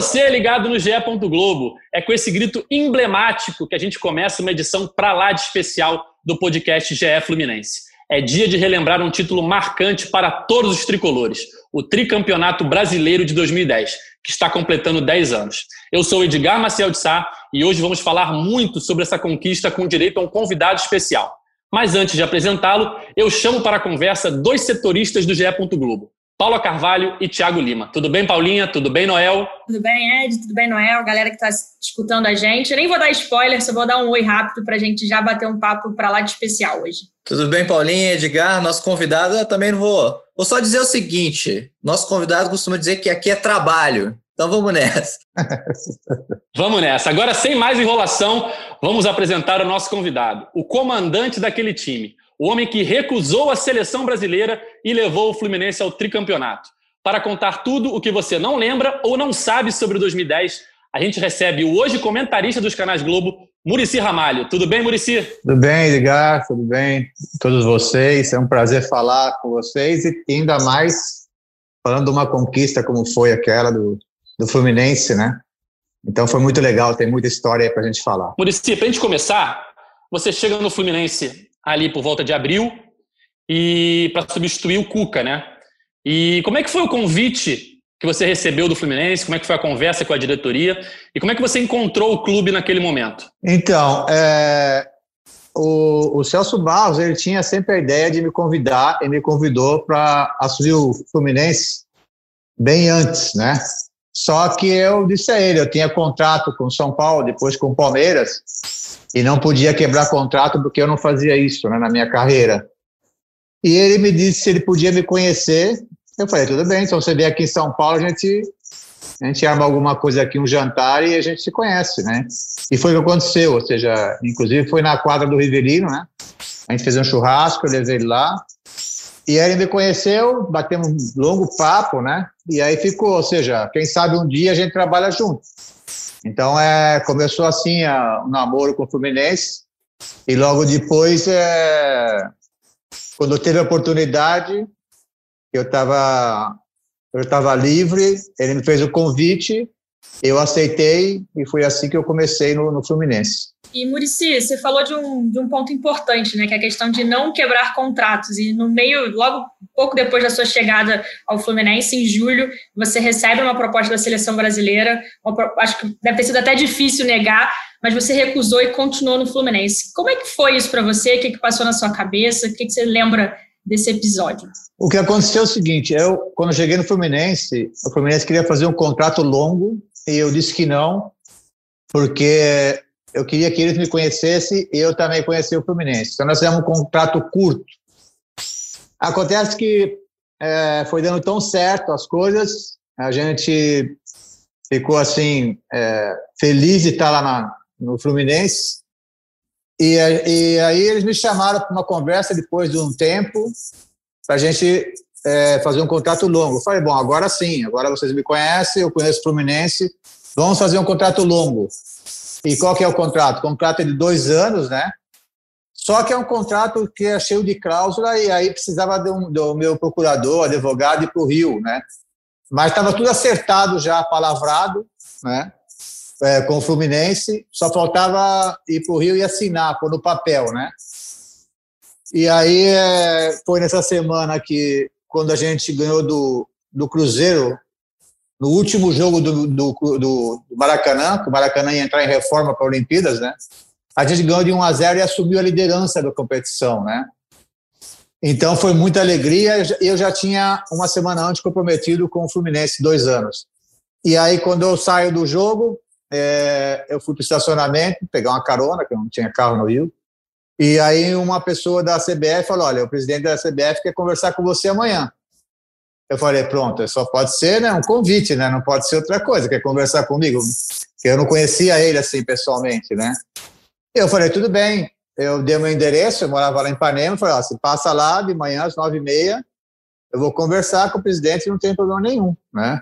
Você ligado no GE. Globo. É com esse grito emblemático que a gente começa uma edição pra lá de especial do podcast GE Fluminense. É dia de relembrar um título marcante para todos os tricolores, o Tricampeonato Brasileiro de 2010, que está completando 10 anos. Eu sou Edgar Maciel de Sá e hoje vamos falar muito sobre essa conquista com direito a um convidado especial. Mas antes de apresentá-lo, eu chamo para a conversa dois setoristas do GE. Globo, Paula Carvalho e Thiago Lima. Tudo bem, Paulinha? Tudo bem, Noel? Tudo bem, Ed? Tudo bem, Noel? Galera que está escutando a gente. Eu nem vou dar spoiler, só vou dar um oi rápido para a gente já bater um papo para lá de especial hoje. Tudo bem, Paulinha, Edgar? Nosso convidado, eu também não vou. Vou só dizer o seguinte: nosso convidado costuma dizer que aqui é trabalho. Então vamos nessa. Vamos nessa. Agora, sem mais enrolação, vamos apresentar o nosso convidado, o comandante daquele time, o homem que recusou a seleção brasileira e levou o Fluminense ao tricampeonato. Para contar tudo o que você não lembra ou não sabe sobre o 2010, a gente recebe o hoje comentarista dos canais Globo, Murici Ramalho. Tudo bem, Murici? Tudo bem, Edgar? Tudo bem? Todos vocês. É um prazer falar com vocês e ainda mais falando de uma conquista como foi aquela do, do Fluminense, né? Então foi muito legal, tem muita história aí pra gente falar. Murici, para a gente começar, você chega no Fluminense ali por volta de abril e para substituir o Cuca, né? E como é que foi o convite que você recebeu do Fluminense? Como é que foi a conversa com a diretoria? E como é que você encontrou o clube naquele momento? Então, é, o, o Celso Barros, ele tinha sempre a ideia de me convidar e me convidou para assumir o Fluminense bem antes, né? Só que eu disse a ele, eu tinha contrato com São Paulo, depois com Palmeiras, e não podia quebrar contrato porque eu não fazia isso né, na minha carreira. E ele me disse se ele podia me conhecer. Eu falei, tudo bem, então você vem aqui em São Paulo, a gente, a gente arma alguma coisa aqui, um jantar, e a gente se conhece, né? E foi o que aconteceu, ou seja, inclusive foi na quadra do Riverino, né? A gente fez um churrasco, eu levei ele lá, e aí ele me conheceu, batemos um longo papo, né? E aí ficou, ou seja, quem sabe um dia a gente trabalha junto. Então é, começou assim a, um namoro com o Fluminense e logo depois, é, quando teve a oportunidade, eu estava eu estava livre, ele me fez o convite, eu aceitei e foi assim que eu comecei no, no Fluminense. E, Murici, você falou de um, de um ponto importante, né? Que é a questão de não quebrar contratos. E no meio, logo pouco depois da sua chegada ao Fluminense, em julho, você recebe uma proposta da seleção brasileira. Uma acho que deve ter sido até difícil negar, mas você recusou e continuou no Fluminense. Como é que foi isso para você? O que, que passou na sua cabeça? O que, que você lembra desse episódio? O que aconteceu é o seguinte, eu, quando eu cheguei no Fluminense, o Fluminense queria fazer um contrato longo e eu disse que não, porque eu queria que eles me conhecessem e eu também conheci o Fluminense. Então nós fizemos um contrato curto. Acontece que é, foi dando tão certo as coisas, a gente ficou assim é, feliz de estar lá na, no Fluminense. E, e aí eles me chamaram para uma conversa depois de um tempo para a gente é, fazer um contrato longo. Eu falei, bom, agora sim, agora vocês me conhecem, eu conheço o Fluminense, vamos fazer um contrato longo. E qual que é o contrato? O contrato é de dois anos, né? Só que é um contrato que é cheio de cláusula e aí precisava um, do meu procurador, advogado, ir para o Rio, né? Mas estava tudo acertado já, palavrado, né? É, com o Fluminense, só faltava ir para o Rio e assinar, pôr no papel, né? E aí é, foi nessa semana que, quando a gente ganhou do, do Cruzeiro, no último jogo do, do, do Maracanã, que o Maracanã ia entrar em reforma para Olimpíadas, né? A gente ganhou de 1 a 0 e assumiu a liderança da competição, né? Então foi muita alegria. Eu já tinha uma semana antes comprometido com o Fluminense, dois anos. E aí, quando eu saio do jogo, é, eu fui para o estacionamento, pegar uma carona, que eu não tinha carro no Rio. E aí, uma pessoa da CBF falou: Olha, o presidente da CBF quer conversar com você amanhã. Eu falei: Pronto, só pode ser né, um convite, né? Não pode ser outra coisa. Quer conversar comigo? Eu não conhecia ele assim pessoalmente, né? Eu falei: Tudo bem. Eu dei meu endereço, eu morava lá em Ipanema. Falei: Ó, você passa lá de manhã às nove e meia. Eu vou conversar com o presidente, não tem problema nenhum, né?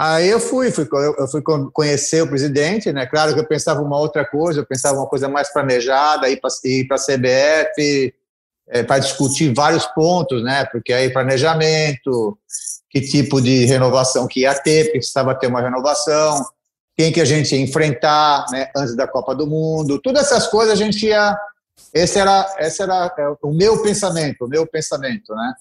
Aí eu fui, fui, eu fui conhecer o presidente, né? Claro que eu pensava uma outra coisa, eu pensava uma coisa mais planejada, ir para a CBF, é, para discutir vários pontos, né? Porque aí planejamento, que tipo de renovação que ia ter, porque precisava ter uma renovação, quem que a gente ia enfrentar, né? Antes da Copa do Mundo, todas essas coisas a gente ia. Esse era, esse era é, o meu pensamento, o meu pensamento, né?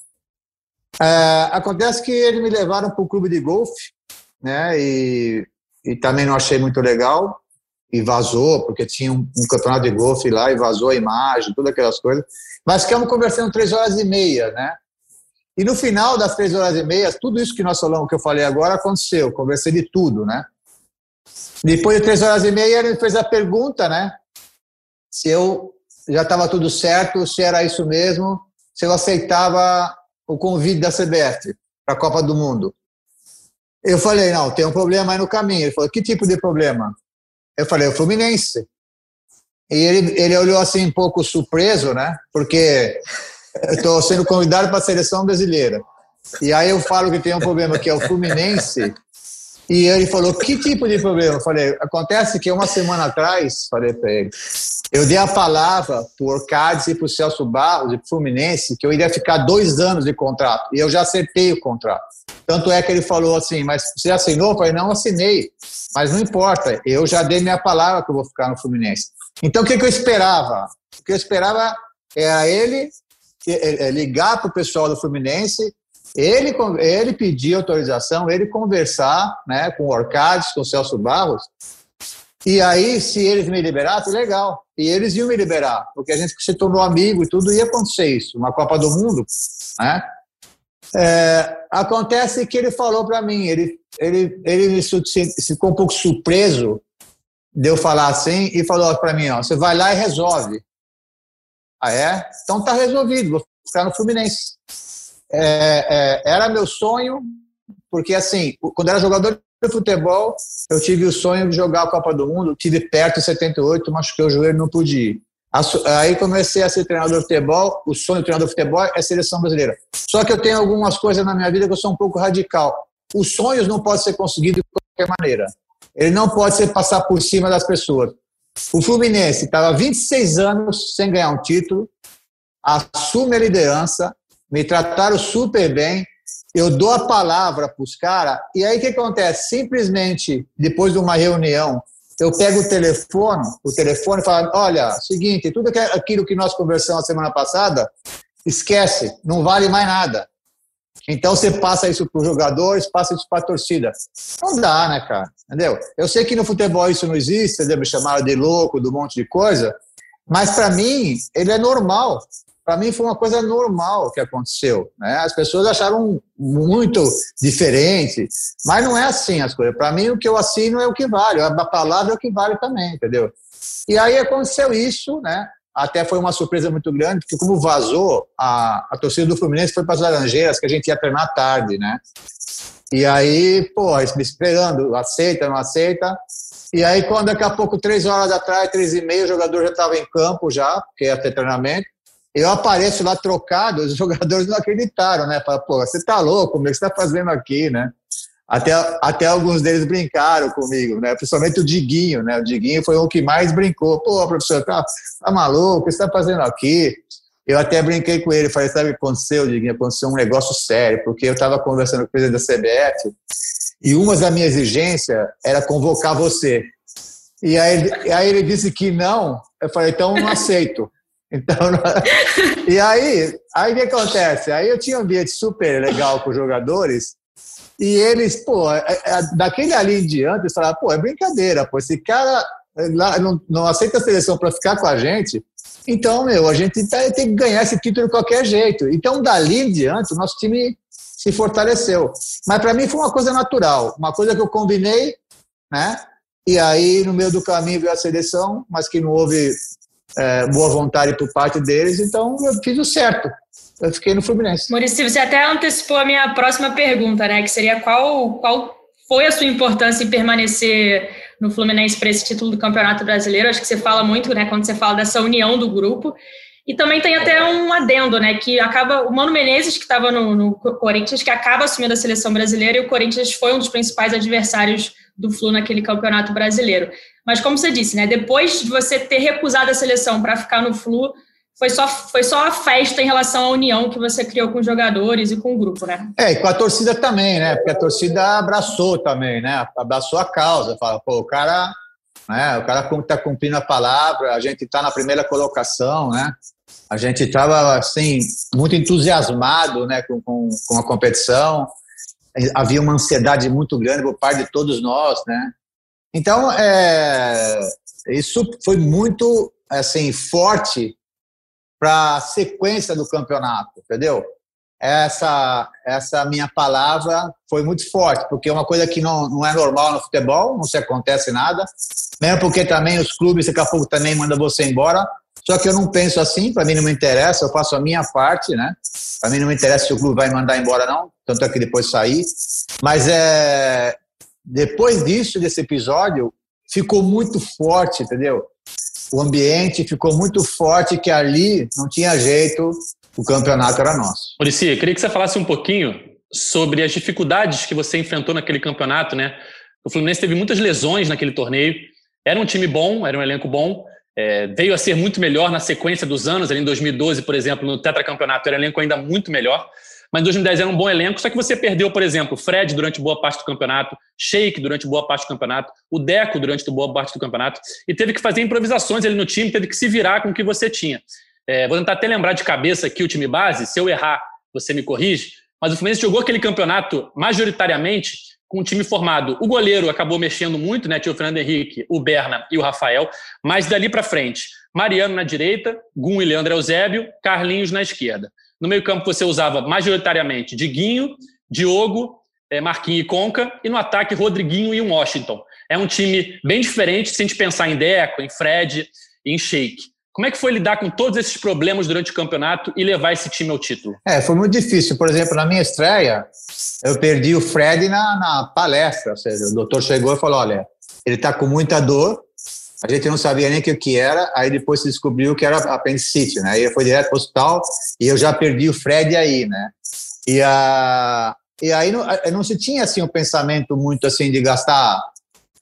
É, acontece que eles me levaram para o clube de golfe né? E, e também não achei muito legal e vazou, porque tinha um, um, campeonato de golfe lá e vazou a imagem, todas aquelas coisas. Mas ficamos conversando três horas e meia, né? E no final das três horas e meia, tudo isso que nós falamos, que eu falei agora, aconteceu. Conversei de tudo, né? Depois de três horas e meia, ele fez a pergunta, né? Se eu já estava tudo certo, se era isso mesmo, se eu aceitava o convite da CBF para a Copa do Mundo. Eu falei, não, tem um problema aí no caminho. Ele falou, que tipo de problema? Eu falei, o Fluminense. E ele, ele olhou assim um pouco surpreso, né? Porque estou sendo convidado para a seleção brasileira. E aí eu falo que tem um problema que é o Fluminense. E ele falou, que tipo de problema? Eu falei, acontece que uma semana atrás, falei para ele, eu dei a palavra para o Orcades e para o Celso Barros e para o Fluminense que eu iria ficar dois anos de contrato. E eu já acertei o contrato. Tanto é que ele falou assim, mas você assinou? Eu falei, não assinei. Mas não importa, eu já dei minha palavra que eu vou ficar no Fluminense. Então, o que, que eu esperava? O que eu esperava era ele é, é, ligar para o pessoal do Fluminense, ele, ele pedir autorização, ele conversar né, com o Orcades, com o Celso Barros, e aí, se eles me liberassem, legal. E eles iam me liberar, porque a gente se tornou amigo e tudo, ia acontecer isso. Uma Copa do Mundo, né? É, acontece que ele falou para mim, ele, ele, ele ficou um pouco surpreso de eu falar assim e falou para mim, ó, você vai lá e resolve. Ah, é? Então tá resolvido, vou ficar no Fluminense. É, é, era meu sonho, porque assim, quando era jogador de futebol, eu tive o sonho de jogar a Copa do Mundo, tive perto em 78, machuquei o joelho, não pude ir. Aí comecei a ser treinador de futebol. O sonho de treinador de futebol é a seleção brasileira. Só que eu tenho algumas coisas na minha vida que eu sou um pouco radical. Os sonhos não podem ser conseguidos de qualquer maneira. Ele não pode ser passar por cima das pessoas. O Fluminense estava 26 anos sem ganhar um título, assume a liderança, me trataram super bem, eu dou a palavra para os caras, e aí o que acontece? Simplesmente, depois de uma reunião eu pego o telefone, o telefone e falo, olha, seguinte, tudo aquilo que nós conversamos a semana passada, esquece, não vale mais nada. Então você passa isso para os jogadores, passa isso para a torcida. Não dá, né, cara? Entendeu? Eu sei que no futebol isso não existe, entendeu? Me chamaram de louco, de um monte de coisa, mas para mim ele é normal para mim foi uma coisa normal que aconteceu. Né? As pessoas acharam muito diferente, mas não é assim as coisas. Para mim, o que eu assino é o que vale, a palavra é o que vale também, entendeu? E aí aconteceu isso, né? Até foi uma surpresa muito grande, porque como vazou, a, a torcida do Fluminense foi para as Laranjeiras, que a gente ia treinar tarde, né? E aí, pô, esperando, aceita, não aceita. E aí, quando daqui a pouco, três horas atrás, três e meia, o jogador já estava em campo já, porque ia ter treinamento. Eu apareço lá trocado, os jogadores não acreditaram, né? Falaram, pô, você tá louco, o que você tá fazendo aqui, né? Até, até alguns deles brincaram comigo, né? Principalmente o Diguinho, né? O Diguinho foi o que mais brincou. Pô, professor, tá, tá maluco? O que você tá fazendo aqui? Eu até brinquei com ele, falei, sabe o que aconteceu, Diguinho? Aconteceu um negócio sério, porque eu estava conversando com o presidente da CBF e uma das minhas exigências era convocar você. E aí, aí ele disse que não, eu falei, então não aceito. Então, e aí, aí o que acontece? Aí eu tinha um ambiente super legal com os jogadores e eles, pô, é, é, daquele ali em diante, eles falaram, pô, é brincadeira, pô, esse cara lá, não, não aceita a seleção para ficar com a gente, Então, meu, a gente tá, tem que ganhar esse título de qualquer jeito. Então, dali em diante, o nosso time se fortaleceu. Mas para mim foi uma coisa natural, uma coisa que eu combinei, né? E aí, no meio do caminho, veio a seleção, mas que não houve é, boa vontade por parte deles, então eu fiz o certo. Eu fiquei no Fluminense. Maurício, você até antecipou a minha próxima pergunta, né? Que seria qual, qual foi a sua importância em permanecer no Fluminense para esse título do Campeonato Brasileiro? Acho que você fala muito, né, quando você fala dessa união do grupo. E também tem até um adendo, né, que acaba o Mano Menezes que estava no, no, Corinthians, que acaba assumindo a seleção brasileira e o Corinthians foi um dos principais adversários do Flu naquele Campeonato Brasileiro. Mas como você disse, né, depois de você ter recusado a seleção para ficar no Flu, foi só, foi só a festa em relação à união que você criou com os jogadores e com o grupo, né? É, e com a torcida também, né? Porque a torcida abraçou também, né? Abraçou a causa. Fala, pô, o cara, né? O cara está cumprindo a palavra, a gente está na primeira colocação, né? A gente estava, assim, muito entusiasmado, né? Com, com, com a competição. Havia uma ansiedade muito grande por parte de todos nós, né? Então, é, isso foi muito, assim, forte para a sequência do campeonato, entendeu? Essa, essa minha palavra foi muito forte, porque é uma coisa que não, não é normal no futebol, não se acontece nada, mesmo porque também os clubes daqui a pouco também mandam você embora, só que eu não penso assim, para mim não me interessa, eu faço a minha parte, né? Para mim não me interessa se o clube vai mandar embora não, tanto é que depois sair, mas é depois disso, desse episódio, ficou muito forte, entendeu? O ambiente ficou muito forte que ali não tinha jeito, o campeonato era nosso. Murici, queria que você falasse um pouquinho sobre as dificuldades que você enfrentou naquele campeonato, né? O Fluminense teve muitas lesões naquele torneio. Era um time bom, era um elenco bom. É, veio a ser muito melhor na sequência dos anos, ali em 2012, por exemplo, no tetracampeonato, era um elenco ainda muito melhor mas em 2010 era um bom elenco, só que você perdeu, por exemplo, Fred durante boa parte do campeonato, Sheik durante boa parte do campeonato, o Deco durante boa parte do campeonato, e teve que fazer improvisações ali no time, teve que se virar com o que você tinha. É, vou tentar até lembrar de cabeça aqui o time base, se eu errar, você me corrige, mas o Fluminense jogou aquele campeonato majoritariamente com um time formado. O goleiro acabou mexendo muito, né? Tinha o Fernando Henrique, o Berna e o Rafael, mas dali para frente, Mariano na direita, Gum e Leandro Eusébio, Carlinhos na esquerda. No meio-campo você usava majoritariamente Diguinho, Diogo, é, Marquinhos e Conca, e no ataque Rodriguinho e Washington. É um time bem diferente se a gente pensar em Deco, em Fred e em Sheik. Como é que foi lidar com todos esses problemas durante o campeonato e levar esse time ao título? É, foi muito difícil. Por exemplo, na minha estreia, eu perdi o Fred na, na palestra. Ou seja, o doutor chegou e falou: olha, ele está com muita dor, a gente não sabia nem o que era, aí depois se descobriu que era apendicite, né? Aí foi direto para o hospital e eu já perdi o Fred aí, né? E, a, e aí não, não se tinha assim um pensamento muito assim de gastar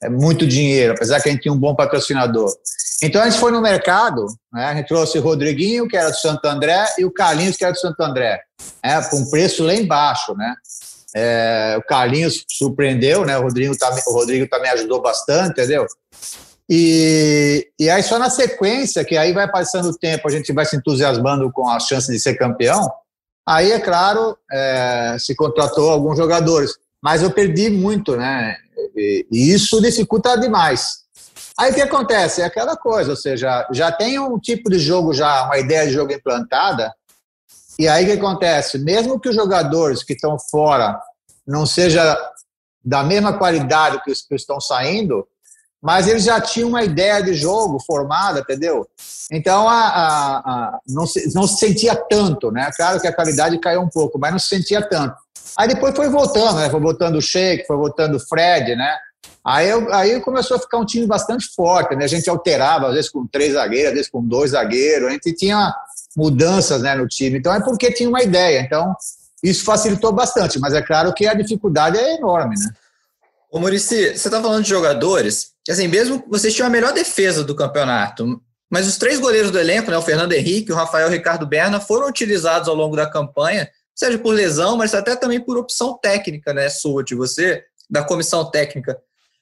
é, muito dinheiro, apesar que a gente tinha um bom patrocinador. Então a gente foi no mercado, né? a gente trouxe o Rodriguinho, que era do Santo André, e o Carlinhos, que era do Santo André, né? com um preço lá embaixo, né? É, o Carlinhos surpreendeu, né? O Rodrigo, tá, o Rodrigo também ajudou bastante, entendeu? E, e aí só na sequência, que aí vai passando o tempo, a gente vai se entusiasmando com a chance de ser campeão, aí, é claro, é, se contratou alguns jogadores. Mas eu perdi muito, né? E, e isso dificulta demais. Aí o que acontece? É aquela coisa, ou seja, já tem um tipo de jogo, já uma ideia de jogo implantada, e aí o que acontece? Mesmo que os jogadores que estão fora não seja da mesma qualidade que os que estão saindo, mas eles já tinham uma ideia de jogo formada, entendeu? Então, a, a, a, não, se, não se sentia tanto, né? Claro que a qualidade caiu um pouco, mas não se sentia tanto. Aí depois foi voltando, né? Foi voltando o Sheik, foi voltando o Fred, né? Aí, aí começou a ficar um time bastante forte, né? A gente alterava, às vezes com três zagueiros, às vezes com dois zagueiros, a gente tinha mudanças né, no time. Então é porque tinha uma ideia. Então isso facilitou bastante, mas é claro que a dificuldade é enorme, né? Ô Murici, você está falando de jogadores, assim, mesmo vocês tinham a melhor defesa do campeonato, mas os três goleiros do elenco, né, o Fernando Henrique, o Rafael Ricardo Berna, foram utilizados ao longo da campanha, seja por lesão, mas até também por opção técnica, né, sua, de você, da comissão técnica.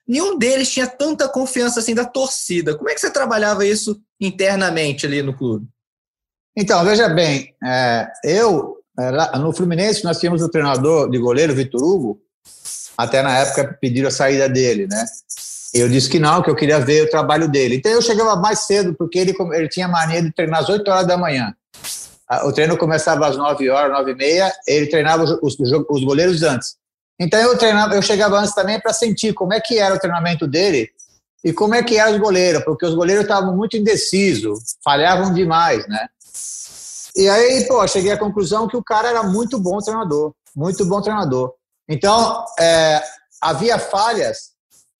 Nenhum deles tinha tanta confiança assim da torcida. Como é que você trabalhava isso internamente ali no clube? Então, veja bem, é, eu, é, no Fluminense, nós tínhamos o treinador de goleiro, Vitor Hugo, até na época pediram a saída dele, né? Eu disse que não, que eu queria ver o trabalho dele. Então eu chegava mais cedo, porque ele, ele tinha mania de treinar às 8 horas da manhã. O treino começava às 9 horas, 9 e meia, ele treinava os, os, os goleiros antes. Então eu treinava, eu chegava antes também para sentir como é que era o treinamento dele e como é que era os goleiros, porque os goleiros estavam muito indecisos, falhavam demais, né? E aí, pô, cheguei à conclusão que o cara era muito bom treinador, muito bom treinador. Então, é, havia falhas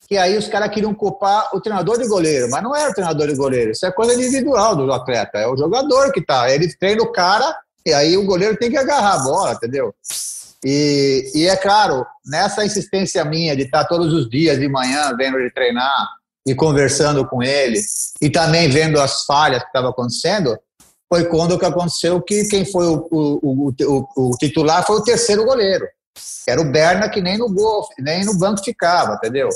que aí os caras queriam culpar o treinador de goleiro, mas não era o treinador de goleiro, isso é coisa individual do atleta, é o jogador que tá, ele treina o cara e aí o goleiro tem que agarrar a bola, entendeu? E, e é claro, nessa insistência minha de estar todos os dias de manhã vendo ele treinar e conversando com ele e também vendo as falhas que estavam acontecendo, foi quando que aconteceu que quem foi o, o, o, o, titular foi o terceiro goleiro. Era o Berna que nem no gol, nem no banco ficava, entendeu?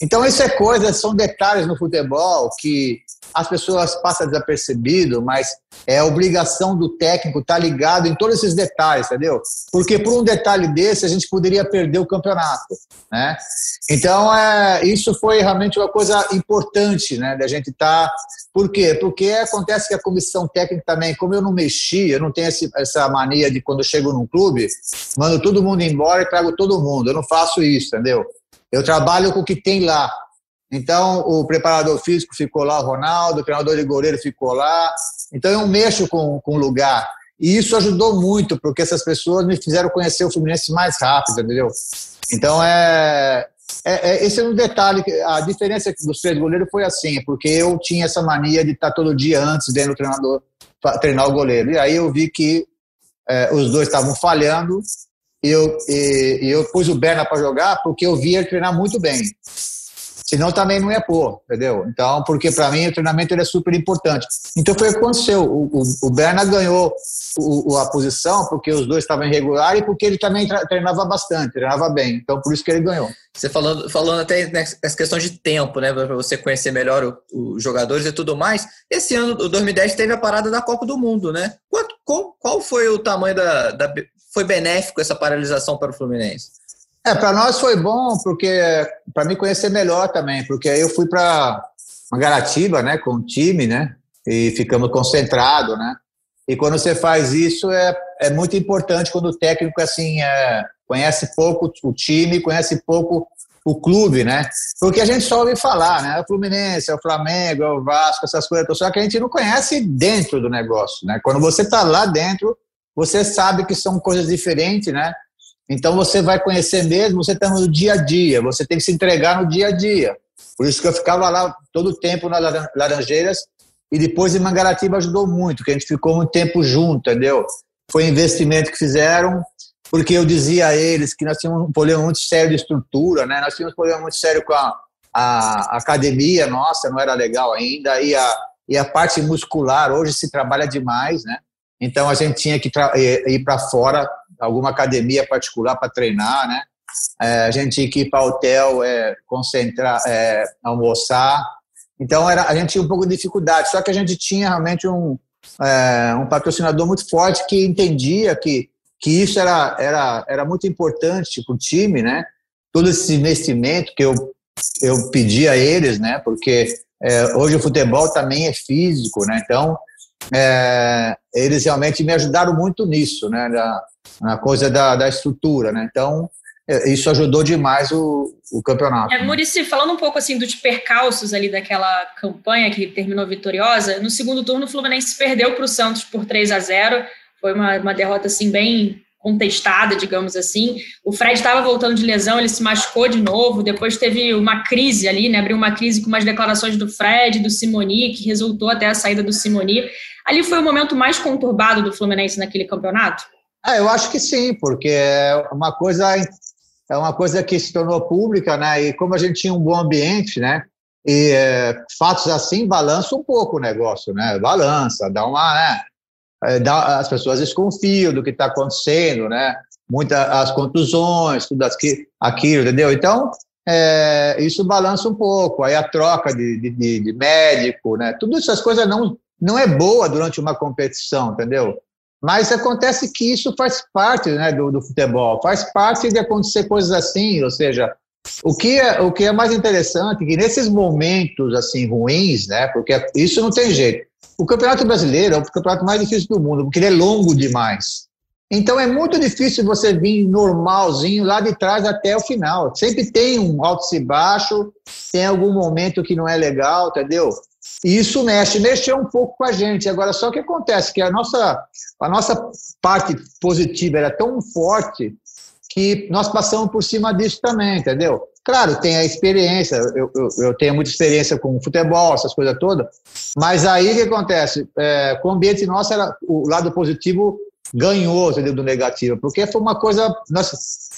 Então isso é coisa, são detalhes no futebol que as pessoas passam desapercebido, mas é obrigação do técnico estar tá ligado em todos esses detalhes, entendeu? Porque por um detalhe desse a gente poderia perder o campeonato, né? Então é, isso foi realmente uma coisa importante, né, da gente estar tá por quê? Porque acontece que a comissão técnica também, como eu não mexi, eu não tenho essa mania de quando eu chego num clube, mando todo mundo embora e trago todo mundo. Eu não faço isso, entendeu? Eu trabalho com o que tem lá. Então, o preparador físico ficou lá, o Ronaldo, o treinador de goleiro ficou lá. Então, eu mexo com, o lugar. E isso ajudou muito, porque essas pessoas me fizeram conhecer o Fluminense mais rápido, entendeu? Então, é, é, é, esse é um detalhe. A diferença dos três goleiros foi assim, porque eu tinha essa mania de estar todo dia antes vendo o treinador treinar o goleiro. E aí eu vi que é, os dois estavam falhando eu, e, eu pus o Berna para jogar porque eu via ele treinar muito bem. Senão também não ia pôr, entendeu? Então, porque para mim o treinamento ele é super importante. Então foi o que aconteceu. O, o, o Berna ganhou o, a posição porque os dois estavam irregular e porque ele também treinava bastante, treinava bem. Então por isso que ele ganhou. Você falando, falando até nessa questão de tempo, né? Para você conhecer melhor os jogadores e tudo mais. Esse ano, o 2010, teve a parada da Copa do Mundo, né? Quanto, qual, qual foi o tamanho da, da. Foi benéfico essa paralisação para o Fluminense? É, para nós foi bom, porque para me conhecer melhor também, porque aí eu fui para Garatiba, né, com o time, né, e ficamos concentrados, né. E quando você faz isso é, é muito importante quando o técnico assim é, conhece pouco o time, conhece pouco o clube, né? Porque a gente só ouve falar, né? É o Fluminense, é o Flamengo, é o Vasco, essas coisas, só que a gente não conhece dentro do negócio, né? Quando você está lá dentro, você sabe que são coisas diferentes, né? Então você vai conhecer mesmo, você está no dia a dia, você tem que se entregar no dia a dia. Por isso que eu ficava lá todo o tempo nas Laranjeiras e depois em Mangaratiba ajudou muito, que a gente ficou muito tempo junto, entendeu? Foi investimento que fizeram, porque eu dizia a eles que nós tínhamos um problema muito sério de estrutura, né? Nós tínhamos um problema muito sério com a, a academia nossa, não era legal ainda, e a, e a parte muscular, hoje se trabalha demais, né? Então a gente tinha que ir para fora alguma academia particular para treinar, né? É, a gente tinha que ir para hotel, é, concentrar, é, almoçar. Então era, a gente tinha um pouco de dificuldade. Só que a gente tinha realmente um, um patrocinador muito forte que entendia que, que isso era, era, era muito importante para o time, né? Todo esse investimento que eu, eu pedi a eles, né? Porque hoje o futebol também é físico, né? Então é, eles realmente me ajudaram muito nisso, né? Da, na coisa da, da estrutura, né? Então, é, isso ajudou demais o, o campeonato. É, Murici, falando um pouco assim dos percalços ali daquela campanha que terminou vitoriosa, no segundo turno o Fluminense perdeu para o Santos por 3 a 0 foi uma, uma derrota assim bem contestada, digamos assim. O Fred estava voltando de lesão, ele se machucou de novo, depois teve uma crise ali, né? Abriu uma crise com umas declarações do Fred, do Simoni, que resultou até a saída do Simoni. Ali foi o momento mais conturbado do Fluminense naquele campeonato? Ah, eu acho que sim, porque é uma coisa é uma coisa que se tornou pública, né? E como a gente tinha um bom ambiente, né? E é, fatos assim balança um pouco o negócio, né? Balança, dá uma, né? É, as pessoas desconfiam do que está acontecendo, né? Muitas as contusões, tudo aqui, aquilo, entendeu? Então é, isso balança um pouco. Aí a troca de, de, de médico, né? Tudo essas coisas não não é boa durante uma competição, entendeu? Mas acontece que isso faz parte né, do, do, futebol, faz parte de acontecer coisas assim, ou seja, O que, é, o que é mais interessante é que nesses momentos assim ruins, né? Porque isso não tem jeito. O Campeonato Brasileiro é o campeonato mais difícil do mundo, porque ele é longo demais. Então é muito difícil você vir normalzinho lá de trás até o final. Sempre tem um alto e baixo, tem algum momento que não é legal, entendeu? E isso mexe, mexeu um pouco com a gente. Agora, só que acontece que a nossa, a nossa parte positiva era tão forte que nós passamos por cima disso também, entendeu? Claro, tem a experiência, eu, eu, eu tenho muita experiência com futebol, essas coisas todas, mas aí o que acontece? É, com o ambiente nosso, era, o lado positivo ganhou entendeu, do negativo, porque foi uma coisa, nós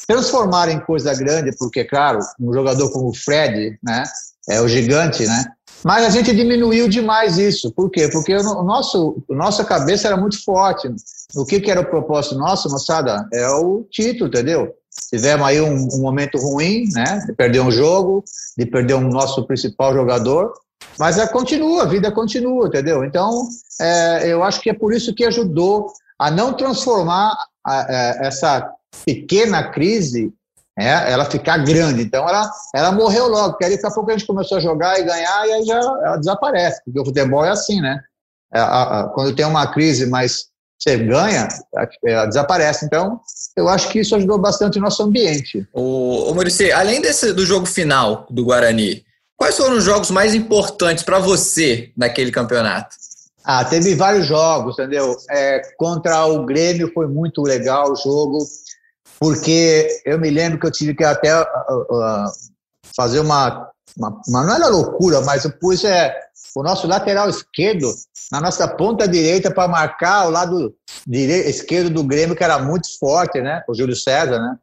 transformar em coisa grande, porque, claro, um jogador como o Fred, né, é o gigante, né, mas a gente diminuiu demais isso. Por quê? Porque o nosso, a nossa cabeça era muito forte. O que, que era o propósito nosso, moçada? É o título, entendeu? Tivemos aí um, um, momento ruim, né? De perder um jogo, de perder um nosso principal jogador, mas é, continua, a vida continua, entendeu? Então, é, eu acho que é por isso que ajudou a não transformar a, a, é, essa pequena crise é, ela ficar grande. Então, ela, ela morreu logo, porque aí daqui a pouco a gente começou a jogar e ganhar, e aí já ela desaparece, porque o futebol é assim, né? É, a, quando tem uma crise, mas você ganha, ela desaparece. Então, eu acho que isso ajudou bastante o nosso ambiente. O, o Maurício, além desse, do jogo final do Guarani, quais foram os jogos mais importantes para você naquele campeonato? Ah, teve vários jogos, entendeu? É, contra o Grêmio foi muito legal o jogo porque eu me lembro que eu tive que até uh, uh, fazer uma, uma, uma, não era loucura, mas eu pus é, o nosso lateral esquerdo na nossa ponta direita para marcar o lado direito, esquerdo do Grêmio, que era muito forte, né? O Júlio César, né?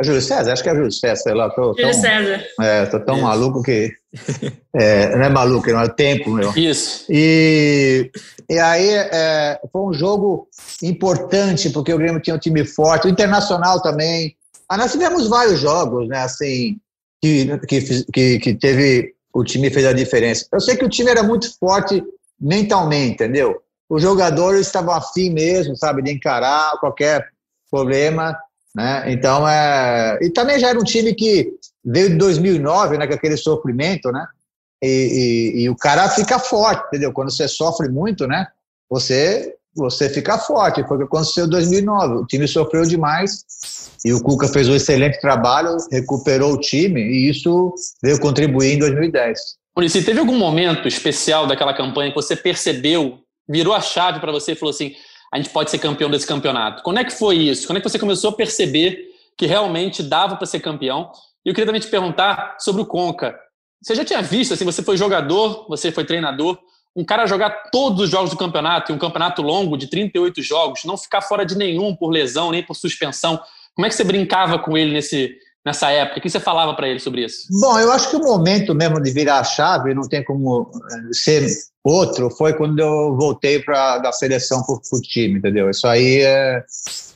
É Júlio César? Acho que é Júlio César, sei lá. Tô, Júlio tão, César. É, tô tão Isso. maluco que. É, não é maluco, não é tempo, meu. Isso. E, e aí é, foi um jogo importante, porque o Grêmio tinha um time forte, o Internacional também. Ah, nós tivemos vários jogos, né, assim, que, que, que teve. O time fez a diferença. Eu sei que o time era muito forte mentalmente, entendeu? Os jogadores estavam afim mesmo, sabe, de encarar qualquer problema. Né? Então, é... e também já era um time que veio de 2009, né, com aquele sofrimento, né? E, e, e, o cara fica forte, entendeu? Quando você sofre muito, né? Você você fica forte. Foi o que aconteceu em 2009. O time sofreu demais e o Cuca fez um excelente trabalho, recuperou o time e isso veio contribuir em 2010. Maurício, teve algum momento especial daquela campanha que você percebeu, virou a chave para você e falou assim: a gente pode ser campeão desse campeonato. Quando é que foi isso? Quando é que você começou a perceber que realmente dava para ser campeão? E eu queria também te perguntar sobre o Conca. Você já tinha visto, assim, você foi jogador, você foi treinador, um cara jogar todos os jogos do campeonato, e um campeonato longo de 38 jogos, não ficar fora de nenhum por lesão, nem por suspensão. Como é que você brincava com ele nesse, nessa época? O que você falava para ele sobre isso? Bom, eu acho que o momento mesmo de virar a chave, não tem como eh, ser outro, foi quando eu voltei para da seleção para o time, entendeu? Isso aí é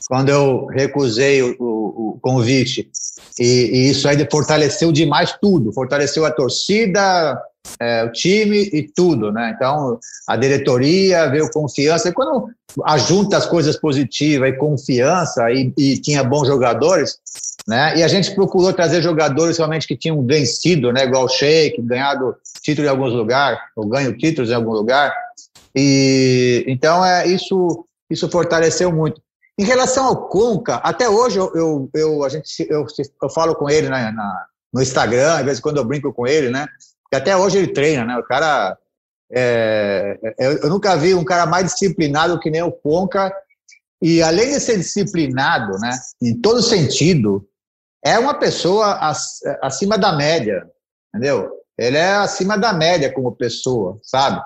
quando eu recusei o, o, o convite. E, e, isso aí fortaleceu demais tudo, fortaleceu a torcida, é, o time e tudo, né? Então, a diretoria veio confiança. E quando ajunta as coisas positivas e confiança e, e, tinha bons jogadores, né? E a gente procurou trazer jogadores realmente que tinham vencido, né? Igual o Sheik, ganhado título em alguns lugares, ou ganho títulos em algum lugar. E então é isso, isso fortaleceu muito. Em relação ao Conca, até hoje eu, eu, eu a gente, eu, eu falo com ele na, na, no Instagram, às vezes quando eu brinco com ele, né? Que até hoje ele treina, né? O cara. É, é, eu nunca vi um cara mais disciplinado que nem o Conca. E além de ser disciplinado, né, em todo sentido, é uma pessoa acima da média, entendeu? Ele é acima da média como pessoa, sabe?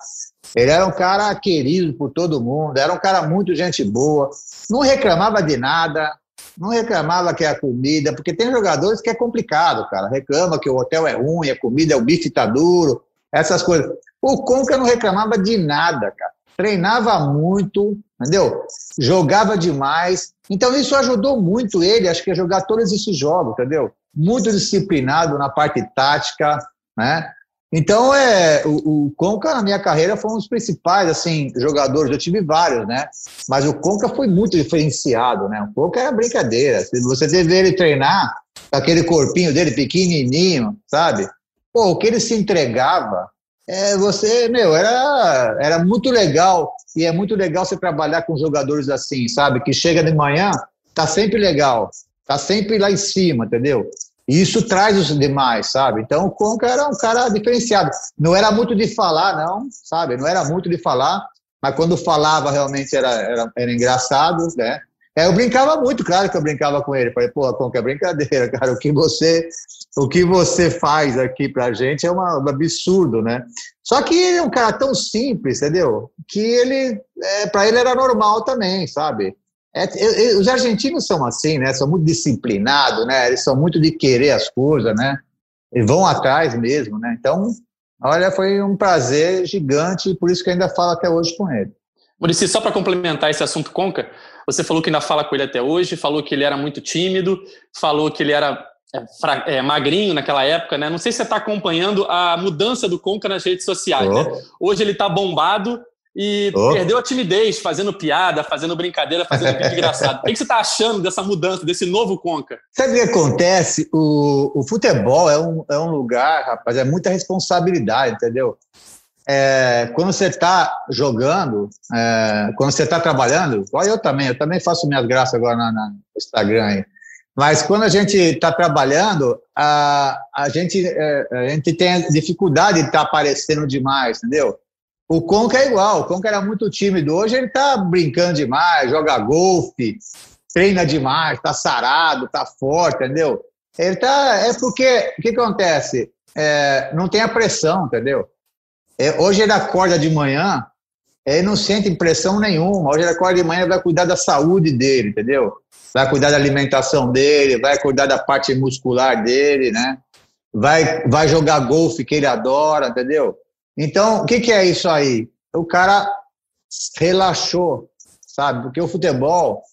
Ele era um cara querido por todo mundo, era um cara muito gente boa, não reclamava de nada, não reclamava que é a comida, porque tem jogadores que é complicado, cara. Reclama que o hotel é ruim, a comida, o bife tá duro, essas coisas. O Conca não reclamava de nada, cara. Treinava muito, entendeu? Jogava demais. Então isso ajudou muito ele, acho que a jogar todos esses jogos, entendeu? Muito disciplinado na parte tática, né? Então, é, o, o, Conca, na minha carreira, foi um dos principais, assim, jogadores. Eu tive vários, né? Mas o Conca foi muito diferenciado, né? O Conca era brincadeira. Se você teve ele treinar, aquele corpinho dele pequenininho, sabe? Pô, o que ele se entregava, é, você, meu, era, era muito legal. E é muito legal você trabalhar com jogadores assim, sabe? Que chega de manhã, tá sempre legal, tá sempre lá em cima, entendeu? E isso traz os demais, sabe? Então o Conca era um cara diferenciado. Não era muito de falar, não, sabe? Não era muito de falar, mas quando falava realmente era, era, era engraçado, né? É, eu brincava muito, claro que eu brincava com ele. Falei, pô, Conca, é brincadeira, cara. O que você, o que você faz aqui pra gente é uma, um absurdo, né? Só que ele é um cara tão simples, entendeu? Que ele, é, para ele era normal também, sabe? É, os argentinos são assim, né? São muito disciplinados, né? Eles são muito de querer as coisas, né? E vão atrás mesmo, né? Então, olha, foi um prazer gigante e por isso que ainda falo até hoje com ele. Murici, só para complementar esse assunto Conca, você falou que ainda fala com ele até hoje, falou que ele era muito tímido, falou que ele era é, é, magrinho naquela época, né? Não sei se você está acompanhando a mudança do Conca nas redes sociais. Oh. Né? Hoje ele está bombado, e oh. perdeu a timidez, fazendo piada, fazendo brincadeira, fazendo vídeo engraçado. O que você está achando dessa mudança, desse novo Conca? Sabe o que acontece? O, o futebol é um, é um lugar, rapaz, é muita responsabilidade, entendeu? É, quando você está jogando, é, quando você está trabalhando, igual eu também, eu também faço minhas graças agora no Instagram aí. Mas quando a gente está trabalhando, a, a, gente, é, a gente tem dificuldade de estar tá aparecendo demais, entendeu? O Conca é igual, o Conca era muito tímido. Hoje ele tá brincando demais, joga golfe, treina demais, tá sarado, tá forte, entendeu? Ele tá. É porque. O que acontece? É, não tem a pressão, entendeu? É, hoje ele acorda de manhã, ele não sente pressão nenhuma. Hoje ele acorda de manhã vai cuidar da saúde dele, entendeu? Vai cuidar da alimentação dele, vai cuidar da parte muscular dele, né? Vai, vai jogar golfe que ele adora, entendeu? Então, o que, que é isso aí? O cara relaxou, sabe? Porque o futebol,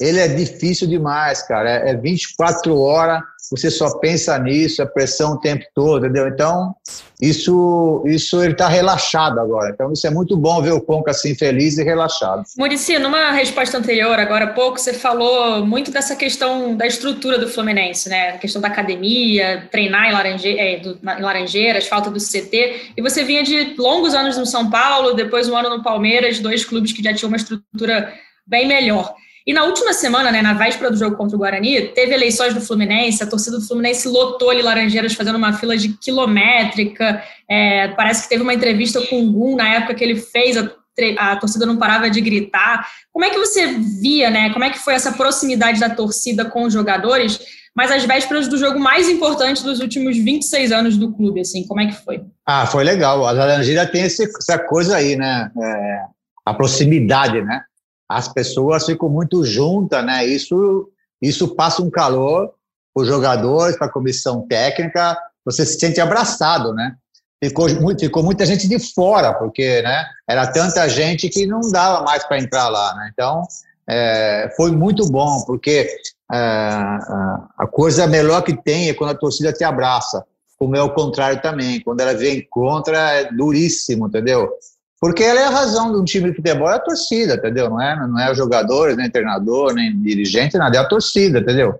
ele é difícil demais, cara. É 24 horas você só pensa nisso, a pressão o tempo todo, entendeu? Então, isso, isso ele está relaxado agora. Então, isso é muito bom ver o Conca assim feliz e relaxado. Murici, numa resposta anterior, agora há pouco, você falou muito dessa questão da estrutura do Fluminense, né? A questão da academia, treinar em, laranje, é, do, em Laranjeiras, falta do CT. E você vinha de longos anos no São Paulo, depois um ano no Palmeiras, dois clubes que já tinham uma estrutura bem melhor. E na última semana, né, na véspera do jogo contra o Guarani, teve eleições do Fluminense, a torcida do Fluminense lotou ali Laranjeiras fazendo uma fila de quilométrica. É, parece que teve uma entrevista com o Gum na época que ele fez, a, a, torcida não parava de gritar. Como é que você via, né? Como é que foi essa proximidade da torcida com os jogadores, mas às vésperas do jogo mais importante dos últimos 26 anos do clube, assim, como é que foi? Ah, foi legal. A Laranjeira tem esse, essa coisa aí, né? É, a proximidade, né? As pessoas ficam muito juntas, né? Isso, isso passa um calor para os jogadores, para a comissão técnica, você se sente abraçado, né? Ficou, muito, ficou muita gente de fora, porque né, era tanta gente que não dava mais para entrar lá, né? Então, é, foi muito bom, porque é, a coisa melhor que tem é quando a torcida te abraça, como é o contrário também, quando ela vem contra é duríssimo, entendeu? Porque ela é a razão de um time de futebol, é a torcida, entendeu? Não é, não é os jogadores, nem treinador, nem dirigente, nada, é a torcida, entendeu?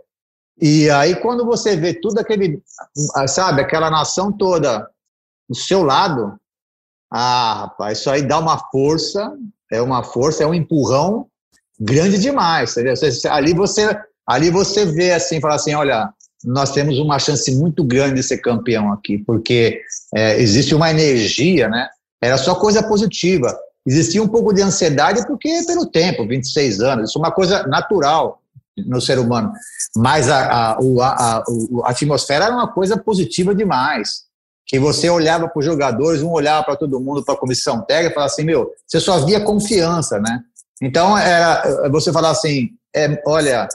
E aí, quando você vê tudo aquele, sabe, aquela nação toda do seu lado, ah, rapaz, isso aí dá uma força, é uma força, é um empurrão grande demais, entendeu? Ali você, ali você vê assim, fala assim, olha, nós temos uma chance muito grande de ser campeão aqui, porque é, existe uma energia, né? Era só coisa positiva. Existia um pouco de ansiedade porque pelo tempo, 26 anos, isso é uma coisa natural no ser humano. Mas a, a, a, a atmosfera era uma coisa positiva demais. Que você olhava para os jogadores, um olhava para todo mundo, para a comissão técnica, e falava assim: meu, você só via confiança, né? Então, era você falar assim: é, olha,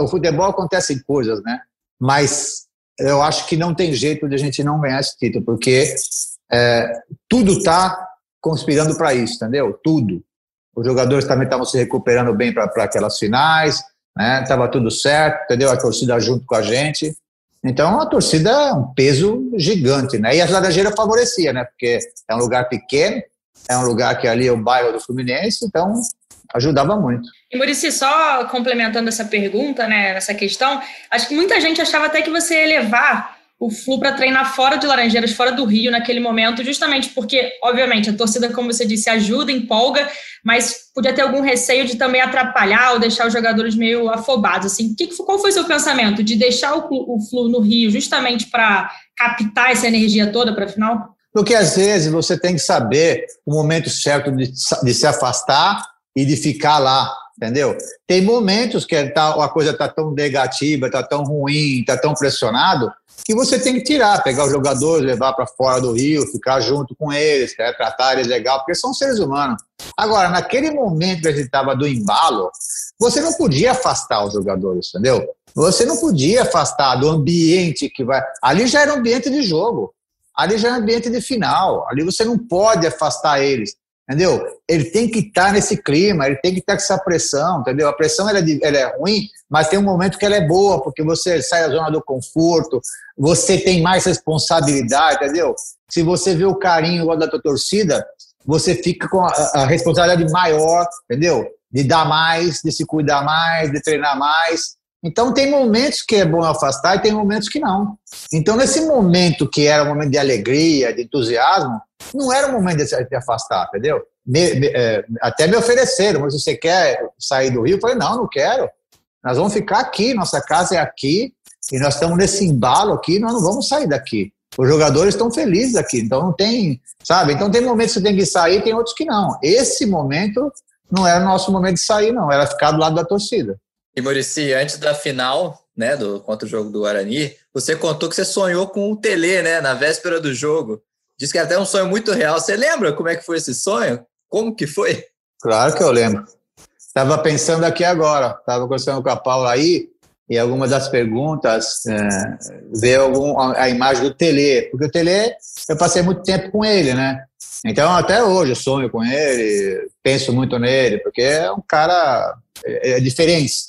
o futebol acontecem coisas, né? Mas eu acho que não tem jeito de a gente não ganhar esse título, porque é, tudo está conspirando para isso, entendeu? Tudo. Os jogadores também estavam se recuperando bem para aquelas finais, né? Tava tudo certo, entendeu? A torcida junto com a gente. Então a torcida é um peso gigante, né? E as Laranjeiras favorecia, né? Porque é um lugar pequeno, é um lugar que ali é o bairro do Fluminense, então ajudava muito. E Murici, só complementando essa pergunta, né, essa questão, acho que muita gente achava até que você ia levar o Flu para treinar fora de Laranjeiras, fora do Rio, naquele momento, justamente porque, obviamente, a torcida, como você disse, ajuda, empolga, mas podia ter algum receio de também atrapalhar ou deixar os jogadores meio afobados. Assim, que, qual foi o seu pensamento de deixar o, Flu no Rio justamente para captar essa energia toda para a final? Porque às vezes você tem que saber o momento certo de se afastar e de ficar lá, entendeu? Tem momentos que tá, a coisa está tão negativa, está tão ruim, está tão pressionado, que você tem que tirar, pegar os jogadores, levar para fora do Rio, ficar junto com eles, né, tratar eles legal, porque são seres humanos. Agora, naquele momento que a gente estava do embalo, você não podia afastar os jogadores, entendeu? Você não podia afastar do ambiente que vai. Ali já era ambiente de jogo, ali já um ambiente de final, ali você não pode afastar eles entendeu? Ele tem que estar tá nesse clima, ele tem que estar tá com essa pressão, entendeu? A pressão ela é, ela é ruim, mas tem um momento que ela é boa, porque você sai da zona do conforto, você tem mais responsabilidade, entendeu? Se você vê o carinho da tua torcida, você fica com a, a responsabilidade maior, entendeu? De dar mais, de se cuidar mais, de treinar mais. Então, tem momentos que é bom afastar e tem momentos que não. Então, nesse momento que era um momento de alegria, de entusiasmo, não era o momento de afastar, entendeu? É, até me ofereceram, mas você quer sair do Rio? Eu falei, não, não quero. Nós vamos ficar aqui, nossa casa é aqui, e nós estamos nesse embalo aqui, nós não vamos sair daqui. Os jogadores estão felizes aqui, então não tem, sabe? Então tem momentos que você tem que sair, tem outros que não. Esse momento não era o nosso momento de sair, não, era ficar do lado da torcida. E Murici, antes da final, né, do contra o jogo do Guarani, você contou que você sonhou com o Tele, né, na véspera do jogo. Diz que é até um sonho muito real. Você lembra como é que foi esse sonho? Como que foi? Claro que eu lembro. Estava pensando aqui agora, estava conversando com a Paula aí, e alguma das perguntas é, veio algum, a, a, imagem do Tele, porque o Tele, eu passei muito tempo com ele, né? Então, até hoje, eu sonho com ele, penso muito nele, porque é um cara é, é diferente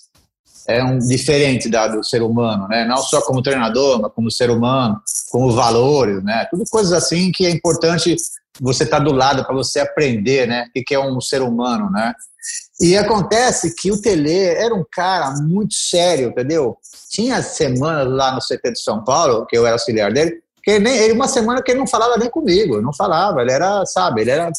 é um diferente da, do ser humano, né? Não só como treinador, mas como ser humano, como valores, né? Tudo coisas assim que é importante você estar tá do lado para você aprender, né? O que é um ser humano, né? E acontece que o Tele era um cara muito sério, entendeu? Tinha semanas lá no CT de São Paulo, que eu era auxiliar dele, que ele, nem, ele uma semana que ele não falava nem comigo, não falava, ele era, sabe, ele era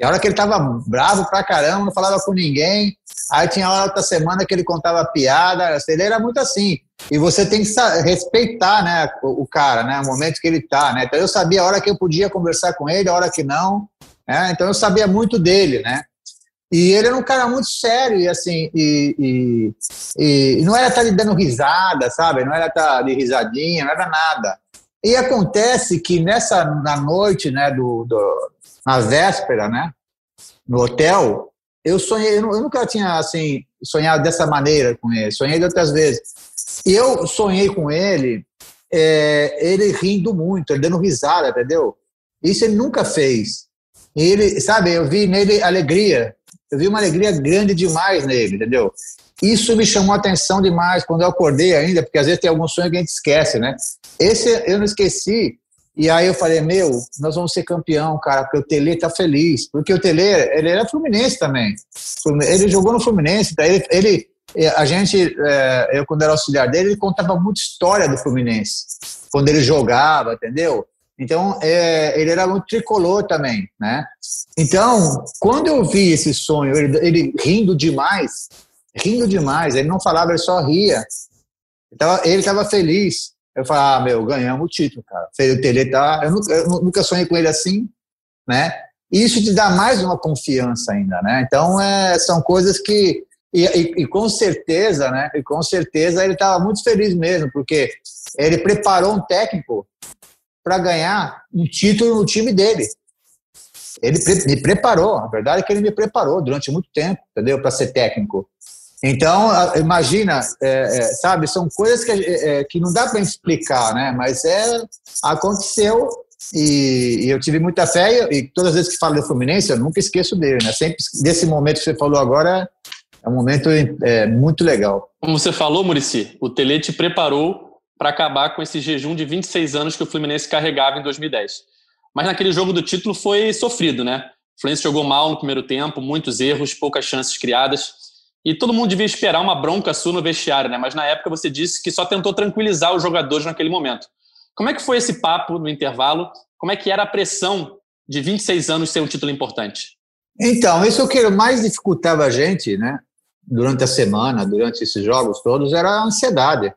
e a hora que ele tava bravo pra caramba, não falava com ninguém. Aí tinha a outra semana que ele contava piada. Ele era muito assim. E você tem que respeitar, né, o, cara, né, o momento que ele tá, né. Então eu sabia a hora que eu podia conversar com ele, a hora que não. Né? Então eu sabia muito dele, né. E ele era um cara muito sério e assim, e, e, e não era estar tá dando risada, sabe? Não era estar tá de risadinha, não era nada. E acontece que nessa na noite, né, do, do na véspera, né, no hotel, eu sonhei, eu nunca tinha assim sonhado dessa maneira com ele, sonhei de outras vezes. E eu sonhei com ele, é, ele rindo muito, ele dando risada, entendeu? Isso ele nunca fez. Ele, sabe, eu vi nele alegria, eu vi uma alegria grande demais nele, entendeu? Isso me chamou a atenção demais quando eu acordei ainda, porque às vezes tem algum sonho que a gente esquece, né? Esse eu não esqueci, e aí eu falei, meu, nós vamos ser campeão, cara, porque o Tele tá feliz. Porque o Tele, ele era Fluminense também. Ele jogou no Fluminense, ele, ele a gente, é, eu quando era auxiliar dele, ele contava muita história do Fluminense. Quando ele jogava, entendeu? Então, é, ele era muito tricolor também, né? Então, quando eu vi esse sonho, ele, ele rindo demais, rindo demais, ele não falava, ele só ria. Então, ele estava feliz. Eu falei, ah, meu, ganhamos o título, cara. O Tele tá. Eu nunca, eu nunca sonhei com ele assim, né? E isso te dá mais uma confiança ainda, né? Então, é, são coisas que. E, e, e, com certeza, né? E com certeza ele estava muito feliz mesmo, porque ele preparou um técnico para ganhar um título no time dele. Ele me preparou, a verdade é que ele me preparou durante muito tempo, entendeu? Para ser técnico. Então, imagina, é, é, sabe, são coisas que, é, que não dá para explicar, né? Mas é, aconteceu e, e, eu tive muita fé e, e todas as vezes que falo do Fluminense, eu nunca esqueço dele, né? Sempre desse momento que você falou agora, é um momento é, muito legal. Como você falou, Murici, o Tele te preparou para acabar com esse jejum de 26 anos que o Fluminense carregava em 2010. Mas naquele jogo do título foi sofrido, né? O Fluminense jogou mal no primeiro tempo, muitos erros, poucas chances criadas. E todo mundo devia esperar uma bronca sua no vestiário, né? Mas na época você disse que só tentou tranquilizar os jogadores naquele momento. Como é que foi esse papo no intervalo? Como é que era a pressão de 26 anos ser um título importante? Então, isso é que mais dificultava a gente, né? Durante a semana, durante esses jogos todos, era a ansiedade.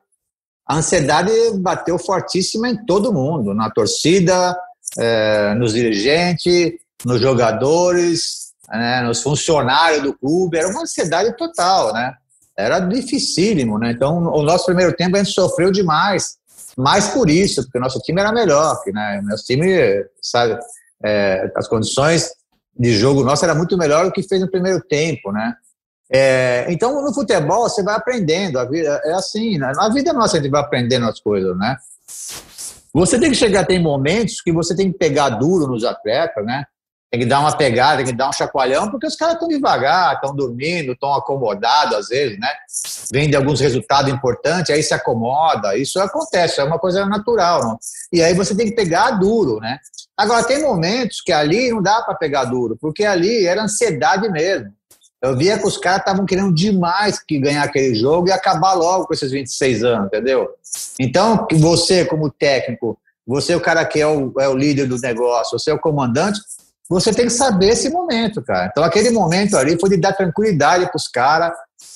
A ansiedade bateu fortíssima em todo mundo, na torcida, é, nos dirigentes, nos jogadores, né, nos funcionários do clube. Era uma ansiedade total, né? Era dificílimo, né? Então, o nosso primeiro tempo a gente sofreu demais. Mais por isso, porque o nosso time era melhor, né? Nosso time, sabe, é, as condições de jogo nosso era muito melhor do que fez no primeiro tempo, né? É, então, no futebol, você vai aprendendo. A vida é assim, né? na vida nossa a gente vai aprendendo as coisas, né? Você tem que chegar, tem momentos que você tem que pegar duro nos atletas, né? Tem que dar uma pegada, tem que dar um chacoalhão, porque os caras estão devagar, estão dormindo, estão acomodados às vezes, né? Vem de alguns resultados importantes, aí se acomoda. Isso acontece, é uma coisa natural, não? E aí você tem que pegar duro, né? Agora, tem momentos que ali não dá para pegar duro, porque ali era ansiedade mesmo. Eu via que os caras estavam querendo demais que ganhar aquele jogo e acabar logo com esses 26 anos, entendeu? Então, você, como técnico, você é o cara que é o, é o líder do negócio, você é o comandante, você tem que saber esse momento, cara. Então, aquele momento ali foi de dar tranquilidade para os caras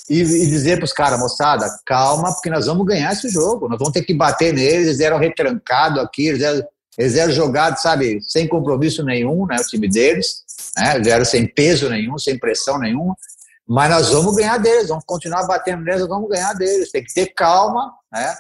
e, e, dizer para os caras, moçada, calma, porque nós vamos ganhar esse jogo, nós vamos ter que bater neles, eles eram retrancados aqui, eles eram, eles eram jogados, sabe, sem compromisso nenhum, né, o time deles né? Vieram sem peso nenhum, sem pressão nenhuma. Mas nós vamos ganhar deles, vamos continuar batendo neles, vamos ganhar deles. Tem que ter calma, né?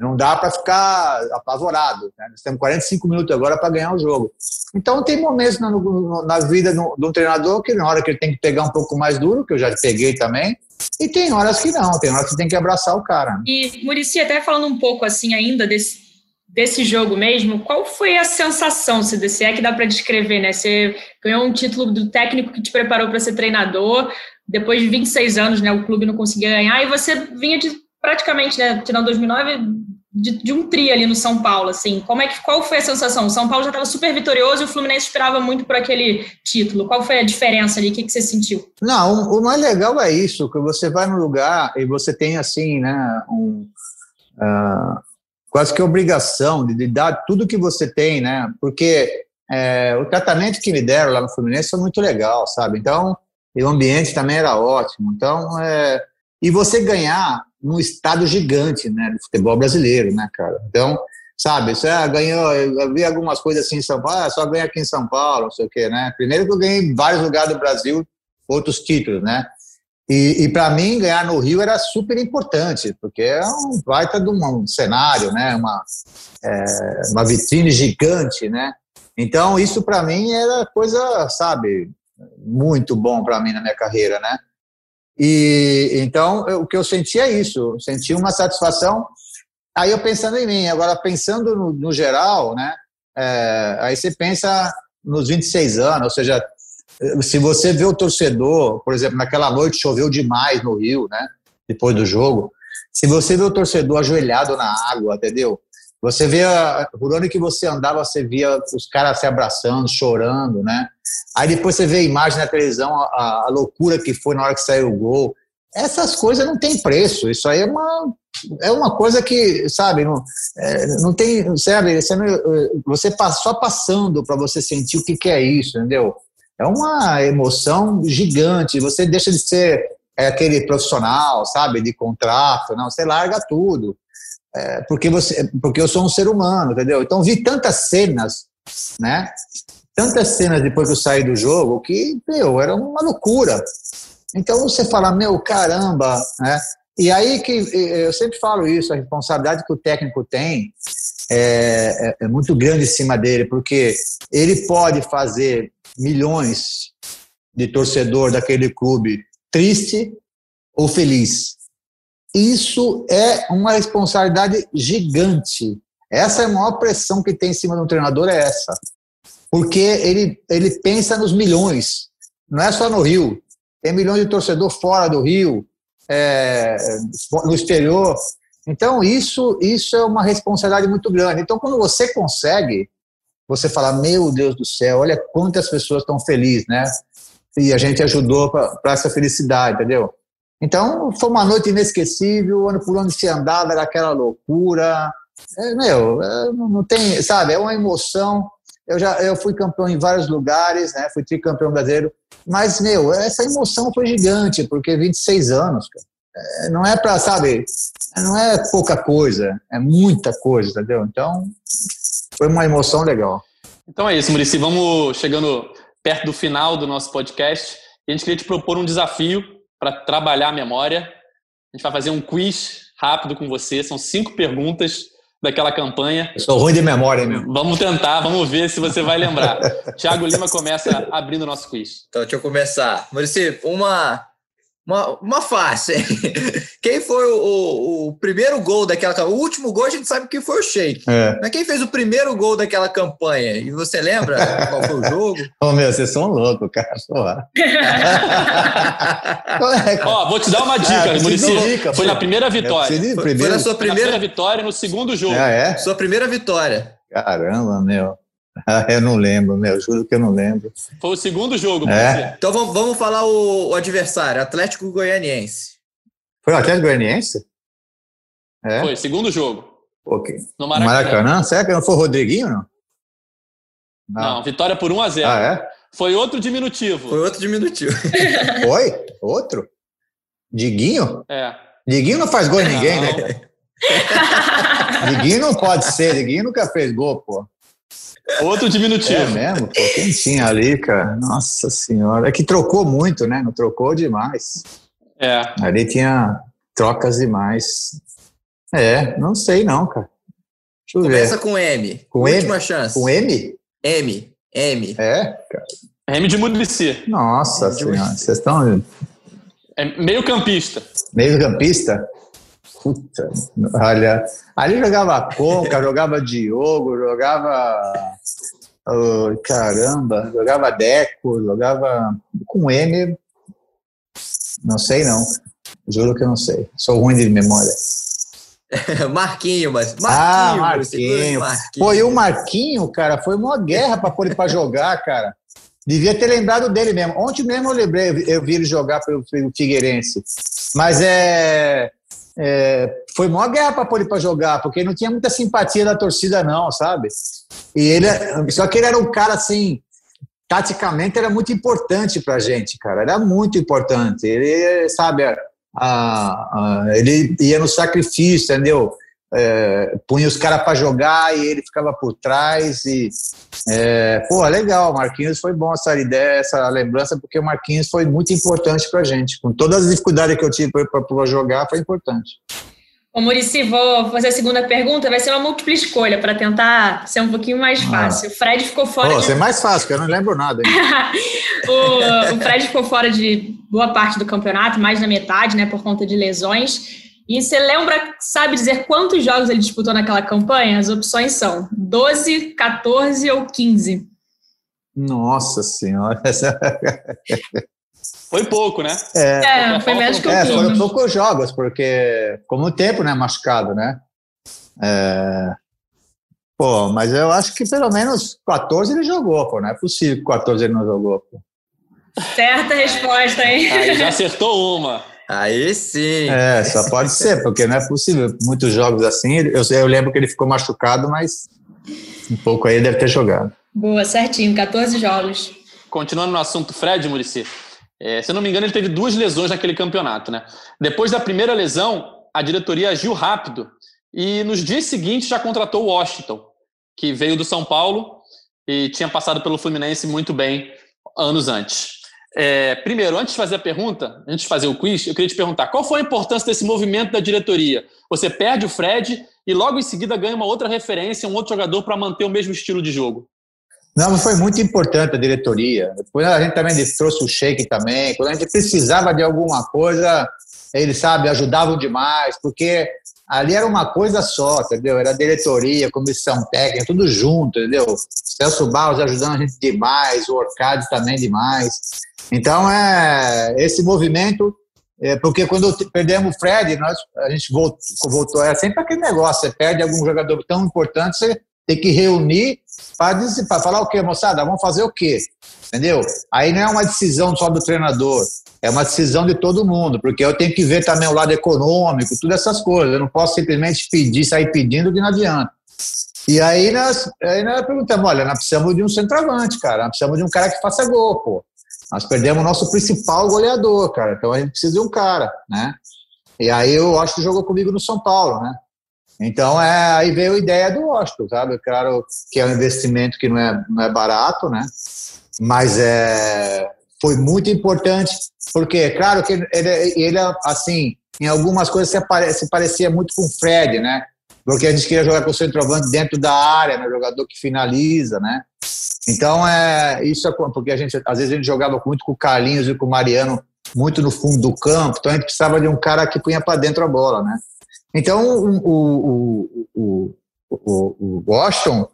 Não dá para ficar apavorado. Né? Nós temos 45 minutos agora para ganhar o jogo. Então, tem momentos na, na vida de um treinador que, na hora que ele tem que pegar um pouco mais duro, que eu já peguei também, e tem horas que não, tem horas que tem que abraçar o cara. Né? E, Murici, até falando um pouco assim ainda desse, desse jogo mesmo, qual foi a sensação, se, se é que dá para descrever, né? Você ganhou um título do técnico que te preparou para ser treinador, depois de 26 anos, né, o clube não conseguia ganhar, e você vinha de praticamente, né, tirando 2009, de, de, um tri ali no São Paulo, assim, como é que, qual foi a sensação? O São Paulo já estava super vitorioso e o Fluminense esperava muito por aquele título, qual foi a diferença ali, o que, que você sentiu? Não, o, o mais legal é isso, que você vai no lugar e você tem, assim, né, um... Uh quase que obrigação de, de dar tudo que você tem, né? Porque é, o tratamento que me deram lá no Fluminense foi muito legal, sabe? Então, o ambiente também era ótimo. Então, é, e você ganhar num estado gigante, né, do futebol brasileiro, né, cara? Então, sabe, você ah, ganhou, eu vi algumas coisas assim em São Paulo, ah, só ganha aqui em São Paulo, não sei o quê, né? Primeiro que eu ganhei em vários lugares do Brasil outros títulos, né? E, e para mim, ganhar no Rio era super importante, porque é um baita de um, cenário, né? uma, é, uma vitrine gigante. Né? Então, isso para mim era coisa, sabe, muito bom para mim na minha carreira. Né? E então, eu, o que eu sentia é isso, senti uma satisfação. Aí eu pensando em mim, agora pensando no, no geral, né? É, aí você pensa nos 26 anos, ou seja, se você vê o torcedor, por exemplo, naquela noite choveu demais no Rio, né? Depois do jogo. Se você vê o torcedor ajoelhado na água, entendeu? Você vê, por onde que você andava, você via os caras se abraçando, chorando, né? Aí depois você vê a imagem na televisão, a, a loucura que foi na hora que saiu o gol. Essas coisas não tem preço. Isso aí é uma, é uma coisa que, sabe, não, é, não tem, sabe, você, não, você só passando para você sentir o que, que é isso, entendeu? é uma emoção gigante. Você deixa de ser é, aquele profissional, sabe, de contrato, não, você larga tudo. É, porque você, porque eu sou um ser humano, entendeu? Então vi tantas cenas, né? Tantas cenas depois que eu saí do jogo que, meu, era uma loucura. Então você fala, meu, caramba, né? E aí que eu sempre falo isso, a responsabilidade que o técnico tem é, é, é muito grande em cima dele, porque ele pode fazer milhões de torcedor daquele clube triste ou feliz. Isso é uma responsabilidade gigante. Essa é a maior pressão que tem em cima do treinador, é essa. Porque ele, ele pensa nos milhões. Não é só no Rio. Tem milhões de torcedor fora do Rio, é, no exterior. Então, isso, isso é uma responsabilidade muito grande. Então, quando você consegue, você fala, meu Deus do céu, olha quantas pessoas estão felizes, né? E a gente ajudou para essa felicidade, entendeu? Então, foi uma noite inesquecível, ano por ano se andava, era aquela loucura. É, meu, é, não tem, sabe, é uma emoção. Eu já eu fui campeão em vários lugares, né? Fui tricampeão brasileiro. Mas, meu, essa emoção foi gigante, porque 26 anos, cara. É, não é para, sabe, não é pouca coisa, é muita coisa, entendeu? Então, foi uma emoção legal. Então é isso, Murici. Vamos chegando perto do final do nosso podcast. A gente queria te propor um desafio para trabalhar a memória. A gente vai fazer um quiz rápido com você. São cinco perguntas daquela campanha. Eu sou ruim de memória mesmo. Vamos tentar, vamos ver se você vai lembrar. Tiago Lima começa abrindo o nosso quiz. Então, deixa eu começar. Maurício, uma uma, uma face. Quem foi o, o, o, primeiro gol daquela O último gol a gente sabe que foi o Sheik. É. Mas quem fez o primeiro gol daquela campanha? E você lembra qual foi o jogo? Ô, oh, meu, vocês são loucos, cara. Ó, vou te dar uma dica, é, Muricy. Foi na primeira vitória. Foi, foi na sua primeira... primeira vitória no segundo jogo. Ah, é? Sua primeira vitória. Caramba, meu. Ah, eu não lembro, meu, juro que eu não lembro. Foi o segundo jogo, é? Então vamos, vamos falar o, o, adversário, Atlético Goianiense. Foi o Atlético Goianiense? É? Foi, segundo jogo. Ok. No Maracanã. Maracanã? Será que não foi o Rodriguinho, não? Não, não vitória por 1 a 0 Ah, é? Foi outro diminutivo. Foi outro diminutivo. foi? Outro? Diguinho? É. Diguinho não faz gol em ninguém, né? Diguinho não pode ser, Diguinho nunca fez gol, pô. Outro diminutivo. É mesmo? Pô, quem tinha ali, cara? Nossa senhora. É que trocou muito, né? Não trocou demais. É. Ali tinha trocas demais. É, não sei não, cara. Deixa eu Começa ver. com M. Com Última M? chance. Com M? M. M. É, cara. M de Murici. Nossa M senhora, vocês estão... É meio campista. Meio campista? Puta, olha, ali jogava Conca, jogava Diogo, jogava. Oh, caramba, jogava Deco, jogava com M. Não sei, não. Juro que eu não sei. Sou ruim de memória. Marquinho, mas. Marquinho, ah, Marquinho. Marquinho. Pô, e o Marquinho, cara, foi uma guerra para pôr ele para jogar, cara. Devia ter lembrado dele mesmo. Ontem mesmo eu lembrei, eu vi ele jogar pelo Figueirense. Mas é é, foi maior guerra para pôr ele para jogar, porque não tinha muita simpatia da torcida, não, sabe? E ele, só que ele era um cara assim, taticamente era muito importante para gente, cara, era muito importante. Ele, sabe, a, a, ele ia no sacrifício, entendeu? É, punha os caras para jogar e ele ficava por trás e é, pô, legal, Marquinhos foi bom essa ideia, essa lembrança, porque o Marquinhos foi muito importante pra gente, com todas as dificuldades que eu tive para jogar, foi importante. Ô, Murici, vou fazer a segunda pergunta, vai ser uma múltipla escolha para tentar ser um pouquinho mais ah. fácil. Ah. O Fred ficou fora. Pô, de... ser mais fácil, que eu não lembro nada. o, o Fred ficou fora de boa parte do campeonato, mais da metade, né, por conta de lesões. E você lembra, sabe dizer quantos jogos ele disputou naquela campanha? As opções são 12, 14 ou 15. Nossa Senhora. Foi pouco, né? É, é foi menos que é, Foram poucos jogos, porque como o tempo, né, machucado, né? É... Pô, mas eu acho que pelo menos 14 ele jogou, pô. Não é possível que 14 ele não jogou, pô. Certa resposta, hein? Aí já acertou uma. Aí sim. É, só pode ser, porque não é possível. Muitos jogos assim, eu, eu lembro que ele ficou machucado, mas um pouco aí ele deve ter jogado. Boa, certinho, 14 jogos. Continuando no assunto Fred, Murici, é, se eu não me engano, ele teve duas lesões naquele campeonato, né? Depois da primeira lesão, a diretoria agiu rápido e nos dias seguintes já contratou o Washington, que veio do São Paulo e tinha passado pelo Fluminense muito bem anos antes. É, primeiro, antes de fazer a pergunta, antes de fazer o quiz, eu queria te perguntar qual foi a importância desse movimento da diretoria? Você perde o Fred e logo em seguida ganha uma outra referência, um outro jogador para manter o mesmo estilo de jogo. Não, foi muito importante a diretoria. Depois a gente também trouxe o Sheik também. Quando a gente precisava de alguma coisa, eles, sabe, ajudavam demais, porque ali era uma coisa só, entendeu? Era diretoria, comissão técnica, tudo junto, entendeu? Celso Barros ajudando a gente demais, o Orcade também demais. Então, é, esse movimento É, porque quando perdemos o Fred, nós, a gente voltou, voltou, é sempre aquele negócio, você perde algum jogador tão importante, você tem que reunir para falar o quê, moçada? Vamos fazer o quê? Entendeu? Aí não é uma decisão só do treinador, é uma decisão de todo mundo, porque eu tenho que ver também o lado econômico, todas essas coisas. Eu não posso simplesmente pedir, sair pedindo que não adianta. E aí nós, aí nós perguntamos, olha, nós precisamos de um centroavante, cara, nós precisamos de um cara que faça gol, pô. Nós perdemos o nosso principal goleador, cara, então a gente precisa de um cara, né? E aí acho que jogou comigo no São Paulo, né? Então é, aí veio a ideia do Washington, sabe? Claro que é um investimento que não é, não é barato, né? Mas é, foi muito importante, porque, claro que ele, ele assim, em algumas coisas se, se parecia muito com o Fred, né? porque a gente queria jogar com o centroavante dentro da área, né, jogador que finaliza, né? Então, é, isso é porque a gente, às vezes a gente jogava muito com o Carlinhos e com o Mariano muito no fundo do campo, então a gente precisava de um cara que punha para dentro a bola, né? Então, o, o, o, o, o Washington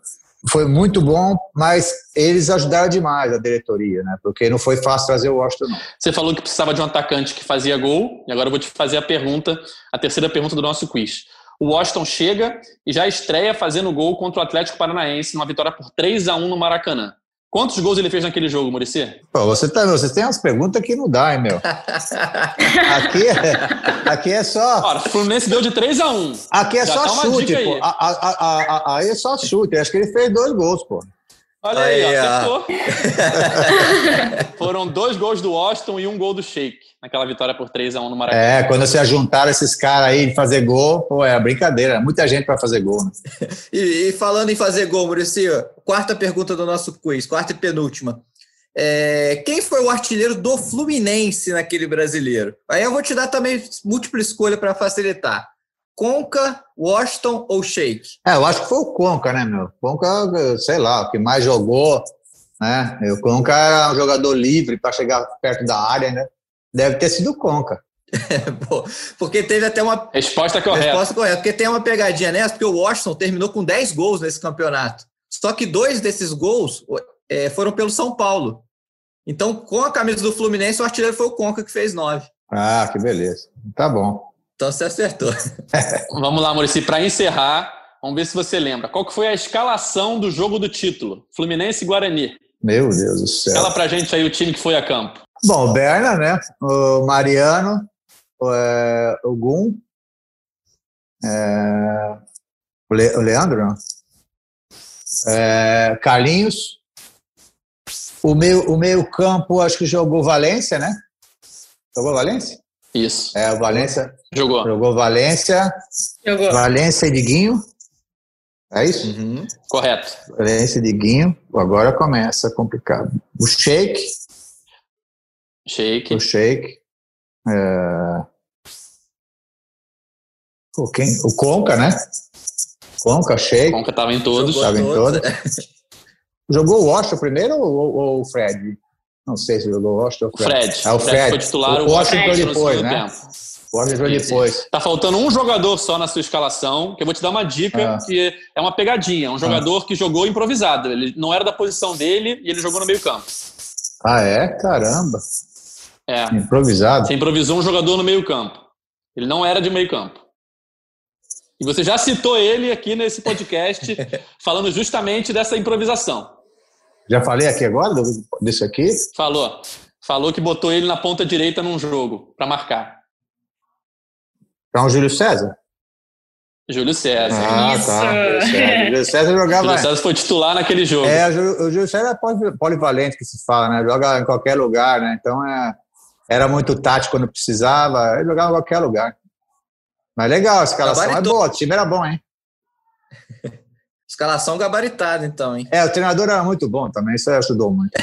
foi muito bom, mas eles ajudaram demais a diretoria, né? Porque não foi fácil trazer o Washington, não. Você falou que precisava de um atacante que fazia gol, e agora eu vou te fazer a pergunta, a terceira pergunta do nosso quiz. O Washington chega e já estreia fazendo gol contra o Atlético Paranaense numa vitória por 3 a 1 no Maracanã. Quantos gols ele fez naquele jogo, Murici? Pô, você, tá, você tem umas perguntas que não dá, hein, meu? aqui, é, aqui é só. Ora, o Fluminense deu de 3 a 1 Aqui é Já só tá chute, pô. Aí. A, a, a, aí é só chute. Acho que ele fez dois gols, pô. Olha aí, aí acertou. Foram dois gols do Washington e um gol do Sheik, naquela vitória por 3 a 1 no Maracanã. É, quando você juntar esses caras aí de fazer gol, pô, é brincadeira. Muita gente para fazer gol. Né? e, e, falando em fazer gol, Maurício, quarta pergunta do nosso quiz, quarta e penúltima. É, quem foi o artilheiro do Fluminense naquele brasileiro? Aí eu vou te dar também múltipla escolha para facilitar. Conca, Washington ou Shake? É, eu acho que foi o Conca, né, meu? Conca, sei lá, o que mais jogou, né? O Conca era um jogador livre para chegar perto da área, né? Deve ter sido o Conca. porque teve até uma. Resposta correta. Resposta correta. Porque tem uma pegadinha nessa, porque o Washington terminou com 10 gols nesse campeonato. Só que dois desses gols é, foram pelo São Paulo. Então, com a camisa do Fluminense, o artilheiro foi o Conca que fez nove. Ah, que beleza. Tá bom. Então você acertou. vamos lá, Maurício. Para encerrar, vamos ver se você lembra. Qual que foi a escalação do jogo do título? Fluminense e Guarani. Meu Deus do céu. Fala pra gente aí o time que foi a campo. Bom, o Berna, né? O Mariano, o, é, o Gum, é, o, Le, o, Leandro, não? É, Carlinhos. O meio, o meio campo, acho que jogou Valência, né? Jogou Valência? Isso. É, o Valência. Jogou. Jogou Valência. Jogou. Valência e Diguinho. É isso? Uhum. Correto. Valência e Diguinho. Agora começa complicado. O Shake. Shake. O Shake. É... O, quem? o Conca, né? Conca, Shake. Conca estava em todos. Estava em todos. Jogou o Washington primeiro ou, ou o Fred? Não sei se jogou o Washington ou o Fred. É o Fred. Fred foi titular, o Washington depois, né? Tempo. Washington depois. Tá faltando um jogador só na sua escalação, que eu vou te dar uma dica, ah. que é uma pegadinha. Um jogador ah. que jogou improvisado. Ele não era da posição dele e ele jogou no meio campo. Ah, é? Caramba. É. Improvisado. Você improvisou um jogador no meio campo. Ele não era de meio campo. E você já citou ele aqui nesse podcast, falando justamente dessa improvisação. Já falei aqui agora desse aqui? Falou. Falou que botou ele na ponta direita num jogo para marcar. Então, o Júlio César? Júlio César. Ah, Isso. tá. Júlio César. Júlio César jogava. Júlio César foi titular naquele jogo. É, o Júlio César é polivalente que se fala, né? Joga em qualquer lugar, né? Então é, era muito tático quando precisava, ele jogava em qualquer lugar. Mas legal, a escalação é boa, o time era bom, hein? Escalação gabaritada, então, hein? É, o treinador era muito bom também, isso ajudou muito.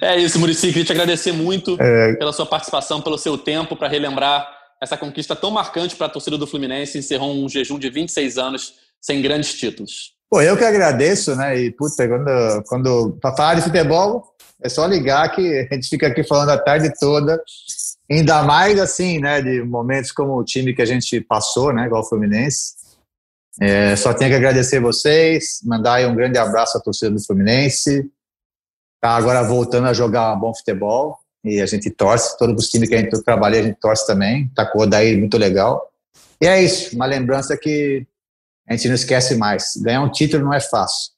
é isso, Murici, queria te agradecer muito é... pela sua participação, pelo seu tempo, para relembrar essa conquista tão marcante para a torcida do Fluminense, encerrou um jejum de 26 anos sem grandes títulos. Pô, eu que agradeço, né? E, puta, quando, quando para falar de futebol, é só ligar que a gente fica aqui falando a tarde toda Ainda mais assim, né, de momentos como o time que a gente passou, né, igual o Fluminense. É, só tenho que agradecer vocês, mandar um grande abraço à torcida do Fluminense. tá agora voltando a jogar bom futebol e a gente torce, todos os times que a gente trabalha a gente torce também, tá com o Odair muito legal. E é isso, uma lembrança que a gente não esquece mais. Ganhar um título não é fácil.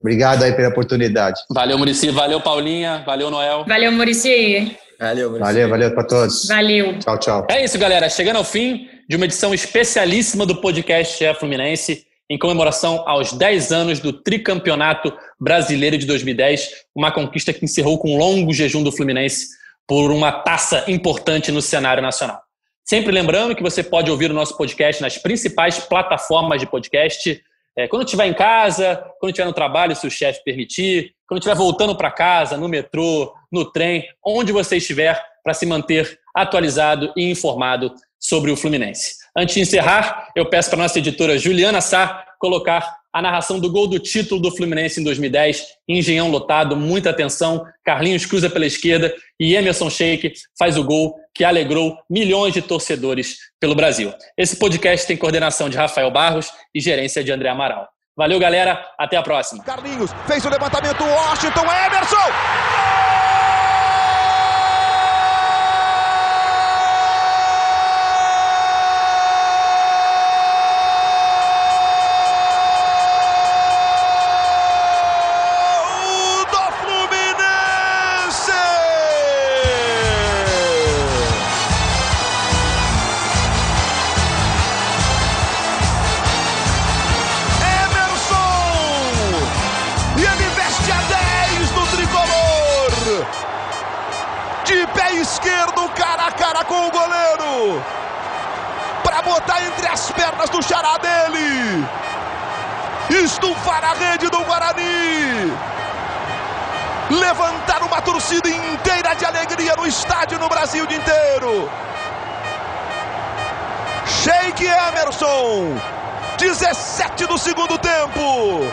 Obrigado aí pela oportunidade. Valeu, Murici. Valeu, Paulinha. Valeu, Noel. Valeu, Murici. Valeu, Muricy. Valeu, valeu para todos. Valeu. Tchau, tchau. É isso, galera. Chegando ao fim de uma edição especialíssima do podcast GE Fluminense, em comemoração aos 10 anos do tricampeonato brasileiro de 2010, uma conquista que encerrou com um longo jejum do Fluminense por uma taça importante no cenário nacional. Sempre lembrando que você pode ouvir o nosso podcast nas principais plataformas de podcast. É, quando estiver em casa, quando estiver no trabalho, se o chefe permitir, quando estiver voltando para casa, no metrô, no trem, onde você estiver, para se manter atualizado e informado sobre o Fluminense. Antes de encerrar, eu peço para nossa editora Juliana Sá colocar a narração do gol do título do Fluminense em 2010, Engenhão lotado, muita atenção, Carlinhos cruza pela esquerda e Emerson Sheik faz o gol que alegrou milhões de torcedores pelo Brasil. Esse podcast tem coordenação de Rafael Barros e gerência de André Amaral. Valeu, galera. Até a próxima. Carlinhos fez o levantamento, Washington, Emerson! Para botar entre as pernas do xará dele! Estufar a rede do Guarani! Levantar uma torcida inteira de alegria no estádio no Brasil inteiro! Sheik Emerson! 17 do segundo tempo.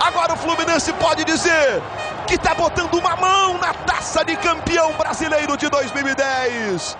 Agora o Fluminense pode dizer que está botando uma mão na taça de campeão brasileiro de 2010.